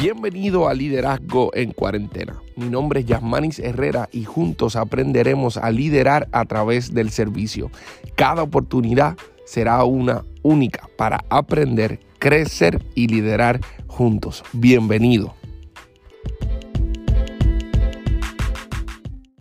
Bienvenido a Liderazgo en Cuarentena. Mi nombre es Yasmanis Herrera y juntos aprenderemos a liderar a través del servicio. Cada oportunidad será una única para aprender, crecer y liderar juntos. Bienvenido.